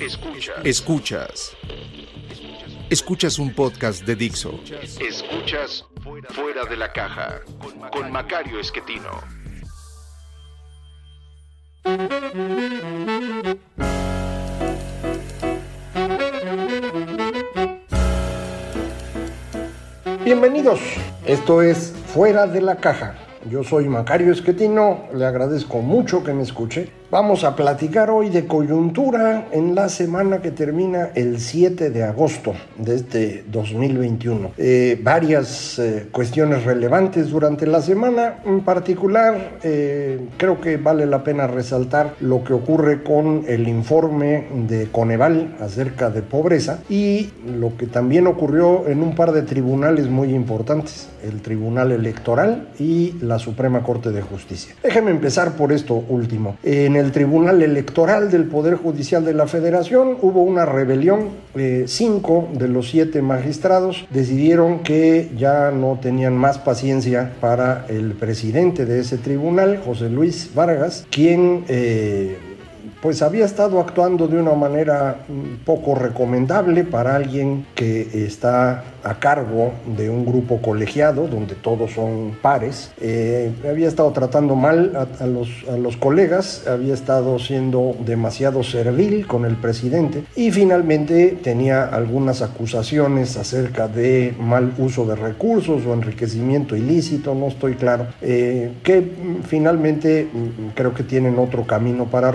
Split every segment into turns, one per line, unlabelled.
Escuchas. Escuchas. Escuchas un podcast de Dixo. Escuchas Fuera de la Caja con Macario Esquetino.
Bienvenidos. Esto es Fuera de la Caja. Yo soy Macario Esquetino, le agradezco mucho que me escuche. Vamos a platicar hoy de coyuntura en la semana que termina el 7 de agosto de este 2021. Eh, varias eh, cuestiones relevantes durante la semana, en particular eh, creo que vale la pena resaltar lo que ocurre con el informe de Coneval acerca de pobreza y lo que también ocurrió en un par de tribunales muy importantes, el Tribunal Electoral y la Suprema Corte de Justicia. Déjeme empezar por esto último. En el Tribunal Electoral del Poder Judicial de la Federación hubo una rebelión. Eh, cinco de los siete magistrados decidieron que ya no tenían más paciencia para el presidente de ese tribunal, José Luis Vargas, quien... Eh, pues había estado actuando de una manera poco recomendable para alguien que está a cargo de un grupo colegiado donde todos son pares. Eh, había estado tratando mal a, los, colegas, había estado siendo demasiado servil con el presidente y finalmente tenía algunas acusaciones acerca de mal uso de recursos o enriquecimiento ilícito, no estoy claro, eh, que finalmente mm, creo que tienen otro camino para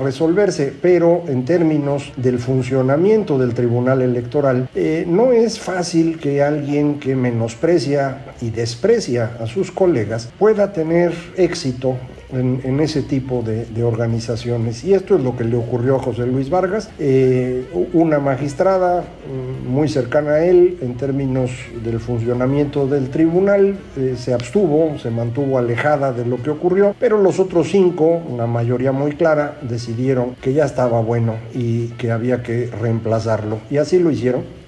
pero en términos del funcionamiento del Tribunal Electoral, eh, no es fácil que alguien que menosprecia y desprecia a sus colegas pueda tener éxito en, ese tipo de, organizaciones. Y esto es lo que le ocurrió a José Luis Vargas, eh, una magistrada mm, muy cercana a él en términos del funcionamiento del tribunal, eh, se abstuvo, se mantuvo alejada de lo que ocurrió, pero los otros cinco, una mayoría muy clara, decidieron que ya estaba bueno y que había que reemplazarlo. Y así lo hicieron.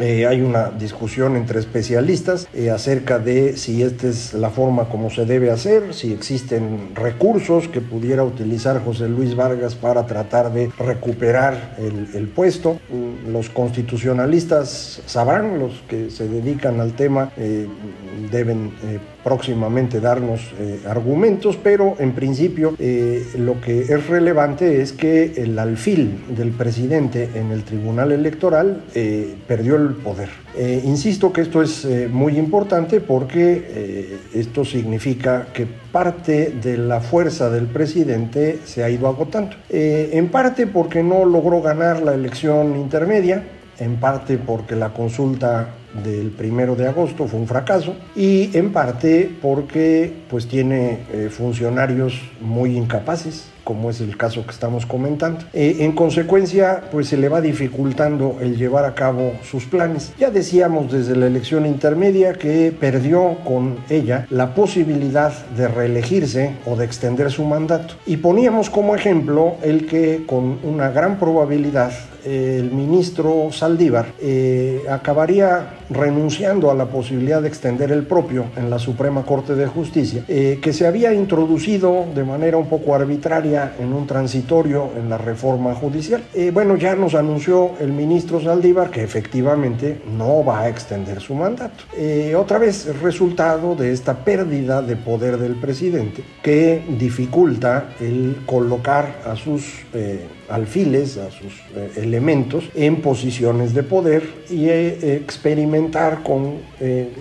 Eh, hay una discusión entre especialistas eh, acerca de si esta es la forma como se debe hacer, si existen recursos que pudiera utilizar José Luis Vargas para tratar de recuperar el, puesto. Mm, los constitucionalistas sabrán, los que se dedican al tema eh, deben próximamente darnos argumentos, pero en principio lo que es relevante es que el alfil del presidente en el Tribunal Electoral perdió el poder. Eh, insisto que esto es eh, muy importante porque eh, esto significa que parte de la fuerza del presidente se ha ido agotando. en parte porque no logró ganar la elección intermedia, en parte porque la consulta del primero de agosto fue un fracaso y en parte porque pues tiene funcionarios muy incapaces como es el caso que estamos comentando. Eh, en consecuencia, pues se le va dificultando el llevar a cabo sus planes. Ya decíamos desde la elección intermedia que perdió con ella la posibilidad de reelegirse o de extender su mandato. Y poníamos como ejemplo el que con una gran probabilidad el ministro Saldívar eh, acabaría renunciando a la posibilidad de extender el propio en la Suprema Corte de Justicia, eh, que se había introducido de manera un poco arbitraria en un transitorio en la reforma judicial. Eh, bueno, ya nos anunció el ministro Saldívar que efectivamente no va a extender su mandato. Eh, otra vez, resultado de esta pérdida de poder del presidente que dificulta el colocar a sus alfiles, a sus elementos en posiciones de poder y experimentar con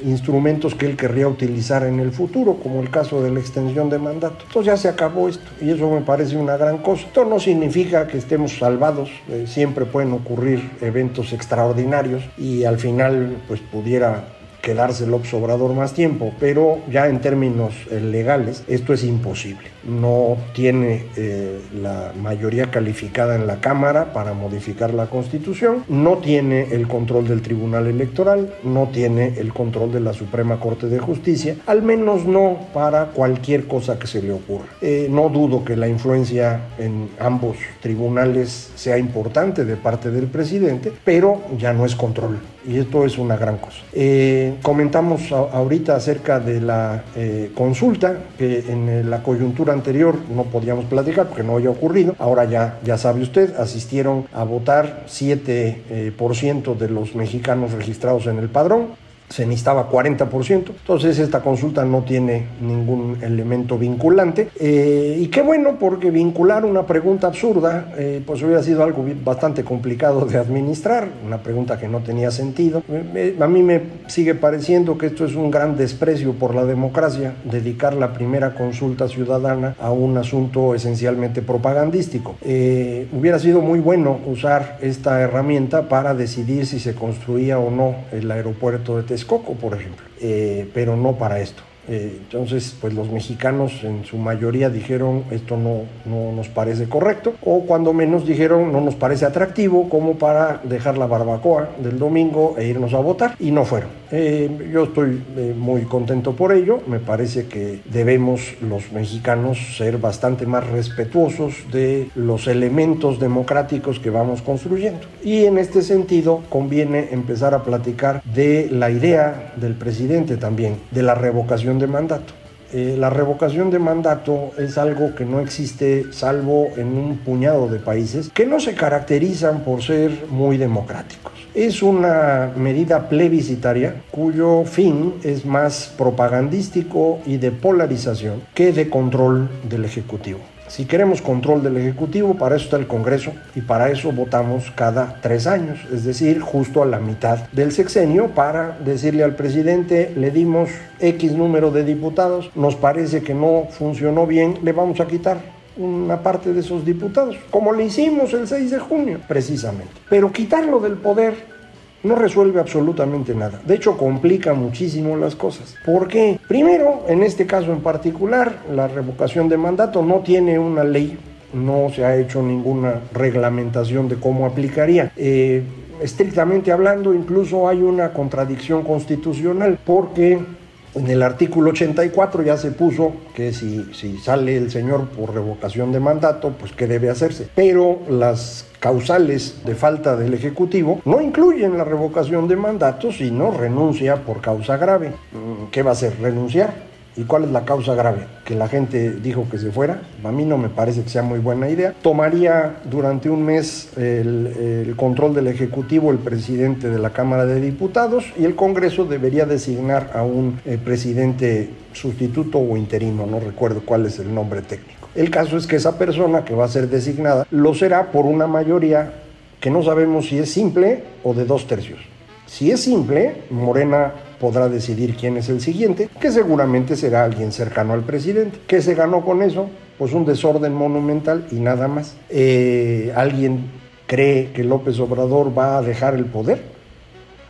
instrumentos que él querría utilizar en el futuro, como el caso de la extensión de mandato. Entonces ya se acabó esto y eso me parece una gran cosa. Esto no significa que estemos salvados, eh, siempre pueden ocurrir eventos extraordinarios y al final pues pudiera quedarse el Obrador más tiempo, pero ya en términos eh, legales esto es imposible. No tiene eh, la mayoría calificada en la Cámara para modificar la Constitución, no tiene el control del Tribunal Electoral, no tiene el control de la Suprema Corte de Justicia, al menos no para cualquier cosa que se le ocurra. Eh, no dudo que la influencia en ambos tribunales sea importante de parte del presidente, pero ya no es control y esto es una gran cosa. Eh, comentamos ahorita acerca de la consulta que en la coyuntura anterior no podíamos platicar porque no había ocurrido. Ahora ya, ya sabe usted, asistieron a votar 7% eh, de los mexicanos registrados en el padrón se necesitaba 40%. Entonces esta consulta no tiene ningún elemento vinculante. Eh, y qué bueno, porque vincular una pregunta absurda, eh, pues hubiera sido algo bastante complicado de administrar, una pregunta que no tenía sentido. a mí me sigue pareciendo que esto es un gran desprecio por la democracia, dedicar la primera consulta ciudadana a un asunto esencialmente propagandístico. Eh, hubiera sido muy bueno usar esta herramienta para decidir si se construía o no el aeropuerto de Texcoco, por ejemplo, eh, pero no para esto. Eh, entonces, pues los mexicanos en su mayoría dijeron esto no, no nos parece correcto, o cuando menos dijeron no nos parece atractivo como para dejar la barbacoa del domingo e irnos a votar, y no fueron. Eh, yo estoy eh, muy contento por ello, me parece que debemos los mexicanos ser bastante más respetuosos de los elementos democráticos que vamos construyendo. Y en este sentido conviene empezar a platicar de la idea del presidente también, de la revocación de mandato. Eh, la revocación de mandato es algo que no existe salvo en un puñado de países que no se caracterizan por ser muy democráticos. Es una medida plebiscitaria cuyo fin es más propagandístico y de polarización que de control del Ejecutivo. Si queremos control del Ejecutivo, para eso está el Congreso y para eso votamos cada tres años, es decir, justo a la mitad del sexenio para decirle al presidente, le dimos X número de diputados, nos parece que no funcionó bien, le vamos a quitar una parte de esos diputados, como le hicimos el 6 de junio, precisamente. Pero quitarlo del poder no resuelve absolutamente nada. De hecho, complica muchísimo las cosas. ¿Por qué? Primero, en este caso en particular, la revocación de mandato no tiene una ley, no se ha hecho ninguna reglamentación de cómo aplicaría. Eh, estrictamente hablando, incluso hay una contradicción constitucional porque en el artículo 84 ya se puso que si, si sale el señor por revocación de mandato, pues qué debe hacerse. Pero las causales de falta del Ejecutivo no incluyen la revocación de mandato, sino renuncia por causa grave. Mm, ¿Qué va a hacer? ¿Renunciar? ¿Y cuál es la causa grave? Que la gente dijo que se fuera. A mí no me parece que sea muy buena idea. Tomaría durante un mes el, control del Ejecutivo el presidente de la Cámara de Diputados y el Congreso debería designar a un eh, presidente sustituto o interino, no recuerdo cuál es el nombre técnico. El caso es que esa persona que va a ser designada lo será por una mayoría que no sabemos si es simple o de dos tercios. Si es simple, Morena podrá decidir quién es el siguiente, que seguramente será alguien cercano al presidente. ¿Qué se ganó con eso? Pues un desorden monumental y nada más. Eh, ¿Alguien cree que López Obrador va a dejar el poder?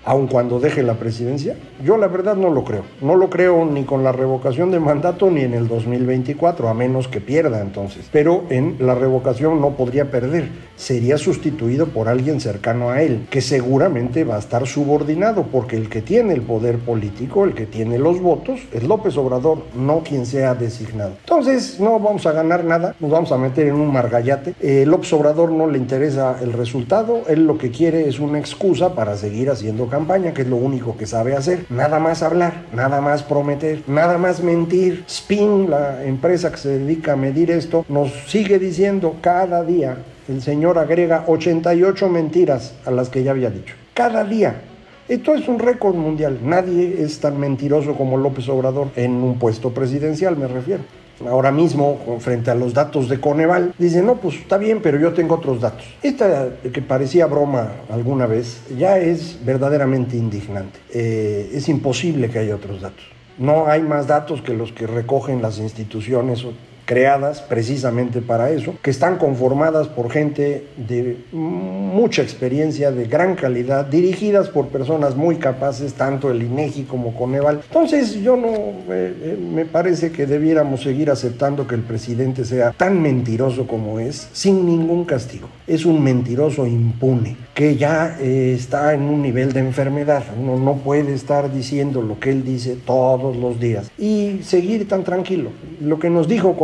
Aun cuando deje la presidencia? Yo la verdad no lo creo. No lo creo ni con la revocación de mandato ni en el 2024, a menos que pierda entonces. Pero en la revocación no podría perder. Sería sustituido por alguien cercano a él, que seguramente va a estar subordinado, porque el que tiene el poder político, el que tiene los votos, es López Obrador, no quien sea designado. Entonces no vamos a ganar nada, nos vamos a meter en un margallate. Eh, López Obrador no le interesa el resultado, él lo que quiere es una excusa para seguir haciendo campaña, que es lo único que sabe hacer. Nada más hablar, nada más prometer, nada más mentir. Spin, la empresa que se dedica a medir esto, nos sigue diciendo cada día, el señor agrega 88 mentiras a las que ya había dicho. Cada día. Esto es un récord mundial. Nadie es tan mentiroso como López Obrador en un puesto presidencial, me refiero ahora mismo frente a los datos de Coneval, dice, no, pues está bien, pero yo tengo otros datos. Esta que parecía broma alguna vez ya es verdaderamente indignante. Eh, es imposible que haya otros datos. No hay más datos que los que recogen las instituciones creadas precisamente para eso, que están conformadas por gente de mucha experiencia, de gran calidad, dirigidas por personas muy capaces, tanto el INEGI como Coneval. Entonces yo no, eh, eh, me parece que debiéramos seguir aceptando que el presidente sea tan mentiroso como es, sin ningún castigo. Es un mentiroso impune, que ya eh, está en un nivel de enfermedad. Uno no puede estar diciendo lo que él dice todos los días y seguir tan tranquilo. Lo que nos dijo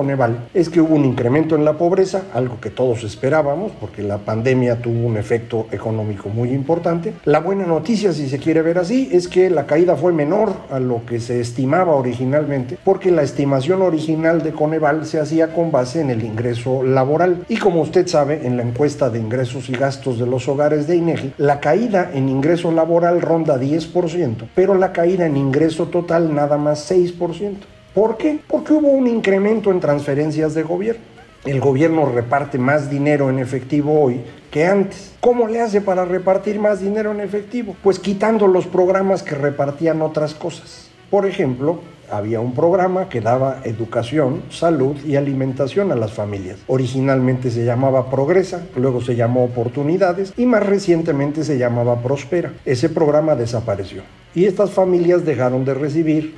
Es que hubo un incremento en la pobreza, algo que todos esperábamos, porque la pandemia tuvo un efecto económico muy importante. La buena noticia, si se quiere ver así, es que la caída fue menor a lo que se estimaba originalmente, porque la estimación original de Coneval se hacía con base en el ingreso laboral. Y como usted sabe, en la encuesta de ingresos y gastos de los hogares de INEGI, la caída en ingreso laboral ronda 10%, pero la caída en ingreso total nada más 6%. ¿Por qué? Porque hubo un incremento en transferencias de gobierno. El gobierno reparte más dinero en efectivo hoy que antes. ¿Cómo le hace para repartir más dinero en efectivo? Pues quitando los programas que repartían otras cosas. Por ejemplo, había un programa que daba educación, salud y alimentación a las familias. Originalmente se llamaba Progresa, luego se llamó Oportunidades y más recientemente se llamaba Prospera. Ese programa desapareció y estas familias dejaron de recibir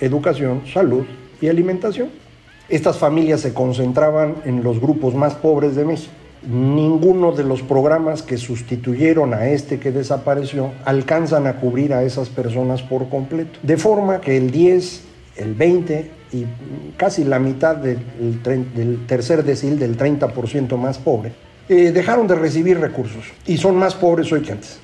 educación, salud y alimentación. Estas familias se concentraban en los grupos más pobres de México. Ninguno de los programas que sustituyeron a este que desapareció alcanzan a cubrir a esas personas por completo. De forma que el 10, el 20 y casi la mitad del, tercer decil del 30% más pobre eh, dejaron de recibir recursos y son más pobres hoy que antes.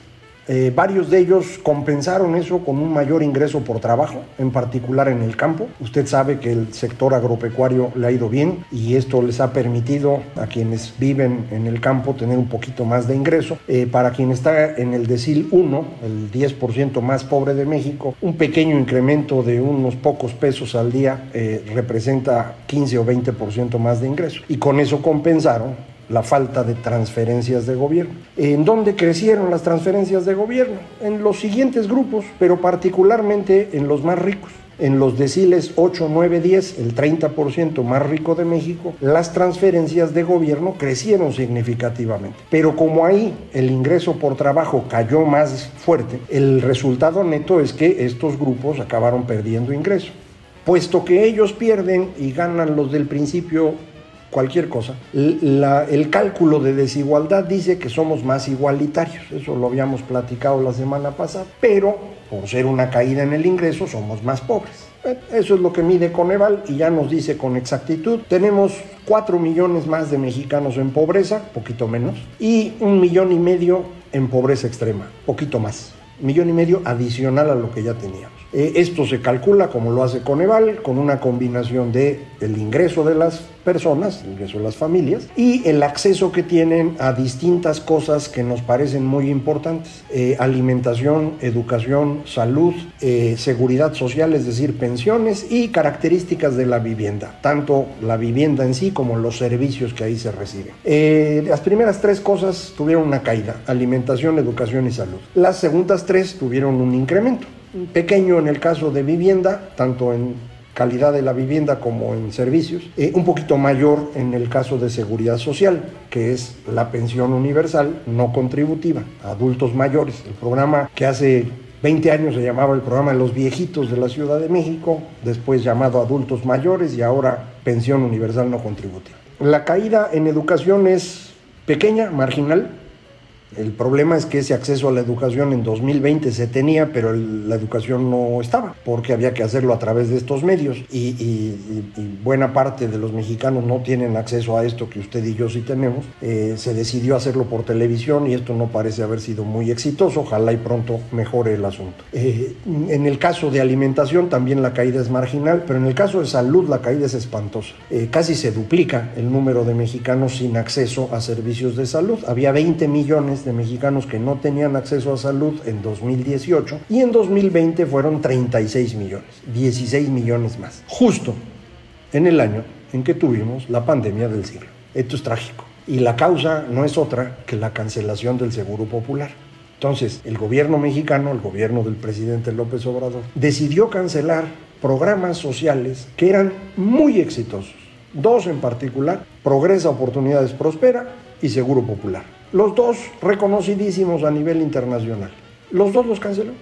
Eh, varios de ellos compensaron eso con un mayor ingreso por trabajo, en particular en el campo. Usted sabe que el sector agropecuario le ha ido bien y esto les ha permitido a quienes viven en el campo tener un poquito más de ingreso. Eh, para quien está en el decil 1, el 10% más pobre de México, un pequeño incremento de unos pocos pesos al día eh, representa 15 o 20% más de ingreso. Y con eso compensaron la falta de transferencias de gobierno. ¿En dónde crecieron las transferencias de gobierno? En los siguientes grupos, pero particularmente en los más ricos. En los deciles 8, 9, 10, el 30% más rico de México, las transferencias de gobierno crecieron significativamente. Pero como ahí el ingreso por trabajo cayó más fuerte, el resultado neto es que estos grupos acabaron perdiendo ingreso. Puesto que ellos pierden y ganan los del principio cualquier cosa. el cálculo de desigualdad dice que somos más igualitarios, eso lo habíamos platicado la semana pasada, pero por ser una caída en el ingreso somos más pobres. Eso es lo que mide Coneval y ya nos dice con exactitud. Tenemos 4 millones más de mexicanos en pobreza, poquito menos, y un millón y medio en pobreza extrema, poquito más. Millón y medio adicional a lo que ya teníamos. Eh, esto se calcula, como lo hace Coneval, con una combinación de el ingreso de las personas, el ingreso de las familias, y el acceso que tienen a distintas cosas que nos parecen muy importantes. Eh, alimentación, educación, salud, eh, seguridad social, es decir, pensiones y características de la vivienda, tanto la vivienda en sí como los servicios que ahí se reciben. las primeras tres cosas tuvieron una caída, alimentación, educación y salud. Las segundas tres tuvieron un incremento pequeño en el caso de vivienda, tanto en calidad de la vivienda como en servicios, eh, un poquito mayor en el caso de seguridad social, que es la pensión universal no contributiva adultos mayores, el programa que hace 20 años se llamaba el programa de los viejitos de la Ciudad de México, después llamado adultos mayores y ahora pensión universal no contributiva. La caída en educación es pequeña, marginal, el problema es que ese acceso a la educación en 2020 se tenía, pero la educación no estaba, porque había que hacerlo a través de estos medios. Y, buena parte de los mexicanos no tienen acceso a esto que usted y yo sí tenemos. Eh, se decidió hacerlo por televisión y esto no parece haber sido muy exitoso. Ojalá y pronto mejore el asunto. Eh, en el caso de alimentación también la caída es marginal, pero en el caso de salud la caída es espantosa. Eh, casi se duplica el número de mexicanos sin acceso a servicios de salud. Había 20 millones de mexicanos que no tenían acceso a salud en 2018 y en 2020 fueron 36 millones, 16 millones más, justo en el año en que tuvimos la pandemia del siglo. Esto es trágico y la causa no es otra que la cancelación del Seguro Popular. Entonces, el gobierno mexicano, el gobierno del presidente López Obrador, decidió cancelar programas sociales que eran muy exitosos dos en particular, Progresa Oportunidades Prospera y Seguro Popular. Los dos reconocidísimos a nivel internacional. Los dos los canceló.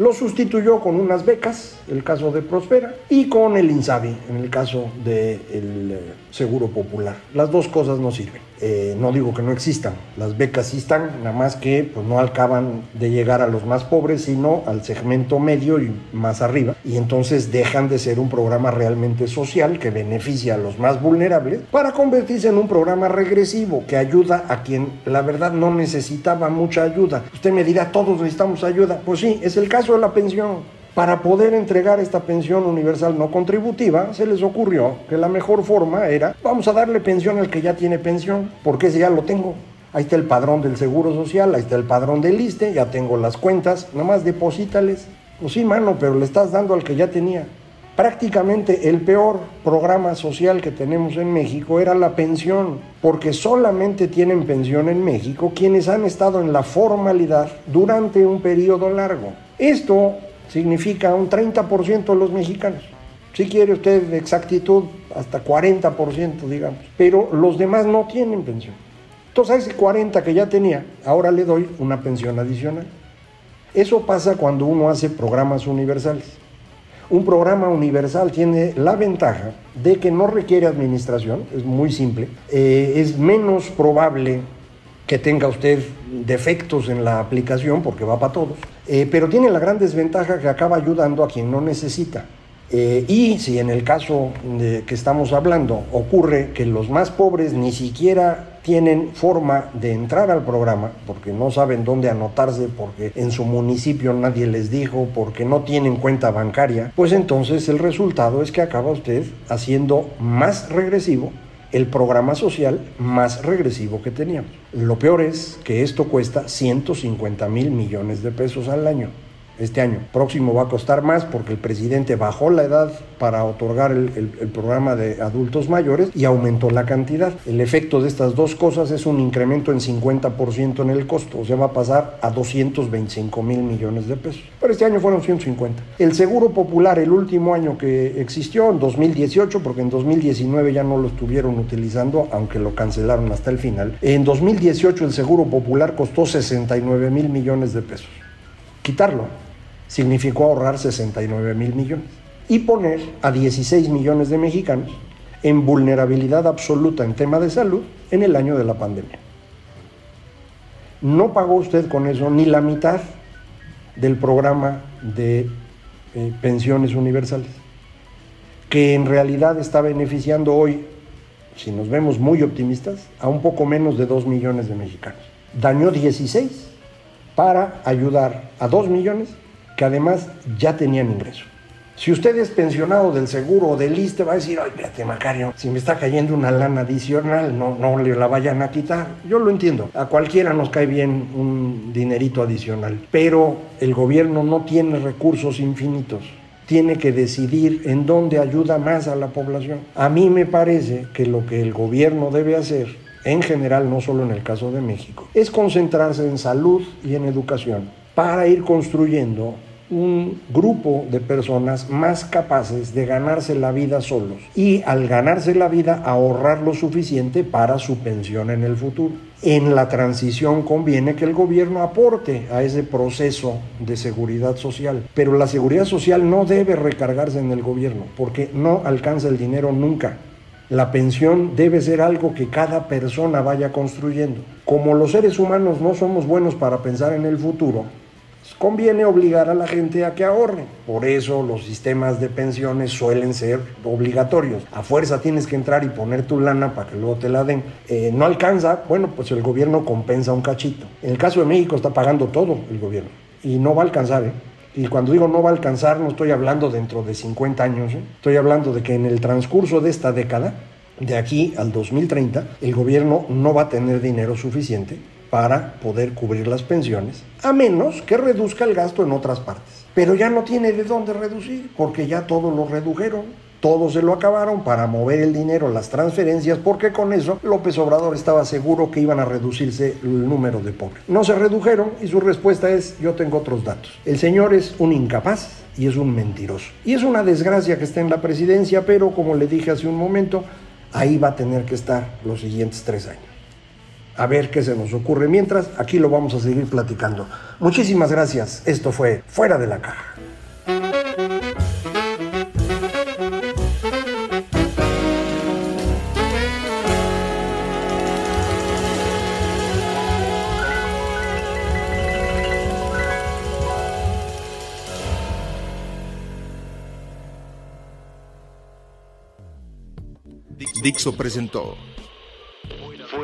Lo sustituyó con unas becas, el caso de Prospera, y con el INSABI, en el caso del eh, Seguro Popular. Las dos cosas no sirven. Eh, no digo que no existan, las becas sí están, nada más que pues, no acaban de llegar a los más pobres, sino al segmento medio y más arriba, y entonces dejan de ser un programa realmente social que beneficia a los más vulnerables para convertirse en un programa regresivo que ayuda a quien la verdad no necesitaba mucha ayuda. Usted me dirá, todos necesitamos ayuda. Pues sí, es el caso de la pensión. Para poder entregar esta pensión universal no contributiva, se les ocurrió que la mejor forma era, vamos a darle pensión al que ya tiene pensión, porque ese ya lo tengo. Ahí está el padrón del Seguro Social, ahí está el padrón del ISTE, ya tengo las cuentas, nomás deposítales. Pues sí, mano, pero le estás dando al que ya tenía. Prácticamente el peor programa social que tenemos en México era la pensión, porque solamente tienen pensión en México quienes han estado en la formalidad durante un periodo largo. Esto significa un 30% de los mexicanos. Si quiere usted exactitud, hasta 40%, digamos. Pero los demás no tienen pensión. Entonces a ese 40 que ya tenía, ahora le doy una pensión adicional. Eso pasa cuando uno hace programas universales. Un programa universal tiene la ventaja de que no requiere administración, es muy simple, eh, es menos probable que tenga usted defectos en la aplicación porque va para todos, eh, pero tiene la gran desventaja que acaba ayudando a quien no necesita. Eh, y si en el caso de que estamos hablando ocurre que los más pobres ni siquiera tienen forma de entrar al programa porque no saben dónde anotarse, porque en su municipio nadie les dijo, porque no tienen cuenta bancaria, pues entonces el resultado es que acaba usted haciendo más regresivo el programa social más regresivo que teníamos. Lo peor es que esto cuesta 150 mil millones de pesos al año este año. Próximo va a costar más porque el presidente bajó la edad para otorgar el, programa de adultos mayores y aumentó la cantidad. El efecto de estas dos cosas es un incremento en 50% en el costo, o sea, va a pasar a 225 mil millones de pesos. Pero este año fueron 150. El Seguro Popular, el último año que existió, en 2018, porque en 2019 ya no lo estuvieron utilizando, aunque lo cancelaron hasta el final. En 2018 el Seguro Popular costó 69 mil millones de pesos. Quitarlo significó ahorrar 69 mil millones y poner a 16 millones de mexicanos en vulnerabilidad absoluta en tema de salud en el año de la pandemia. No pagó usted con eso ni la mitad del programa de eh, pensiones universales, que en realidad está beneficiando hoy, si nos vemos muy optimistas, a un poco menos de 2 millones de mexicanos. Dañó 16 para ayudar a 2 millones que además ya tenían ingreso. Si usted es pensionado del seguro o del ISTE, va a decir, ay, espérate, Macario, si me está cayendo una lana adicional, no, no le la vayan a quitar. Yo lo entiendo, a cualquiera nos cae bien un dinerito adicional, pero el gobierno no tiene recursos infinitos. Tiene que decidir en dónde ayuda más a la población. A mí me parece que lo que el gobierno debe hacer en general, no solo en el caso de México, es concentrarse en salud y en educación para ir construyendo un grupo de personas más capaces de ganarse la vida solos y al ganarse la vida ahorrar lo suficiente para su pensión en el futuro. En la transición conviene que el gobierno aporte a ese proceso de seguridad social, pero la seguridad social no debe recargarse en el gobierno porque no alcanza el dinero nunca. La pensión debe ser algo que cada persona vaya construyendo. Como los seres humanos no somos buenos para pensar en el futuro, conviene obligar a la gente a que ahorre. Por eso los sistemas de pensiones suelen ser obligatorios. A fuerza tienes que entrar y poner tu lana para que luego te la den. Eh, no alcanza, bueno, pues el gobierno compensa un cachito. En el caso de México está pagando todo el gobierno y no va a alcanzar, ¿eh? Y cuando digo no va a alcanzar, no estoy hablando dentro de 50 años, ¿eh? estoy hablando de que en el transcurso de esta década, de aquí al 2030, el gobierno no va a tener dinero suficiente para poder cubrir las pensiones, a menos que reduzca el gasto en otras partes. Pero ya no tiene de dónde reducir, porque ya todo lo redujeron, todo se lo acabaron para mover el dinero, las transferencias, porque con eso López Obrador estaba seguro que iban a reducirse el número de pobres. No se redujeron y su respuesta es, yo tengo otros datos. El señor es un incapaz y es un mentiroso. Y es una desgracia que esté en la presidencia, pero como le dije hace un momento, ahí va a tener que estar los siguientes tres años. A ver qué se nos ocurre. Mientras, aquí lo vamos a seguir platicando. Muchísimas gracias. Esto fue Fuera de la Caja.
Dixo presentó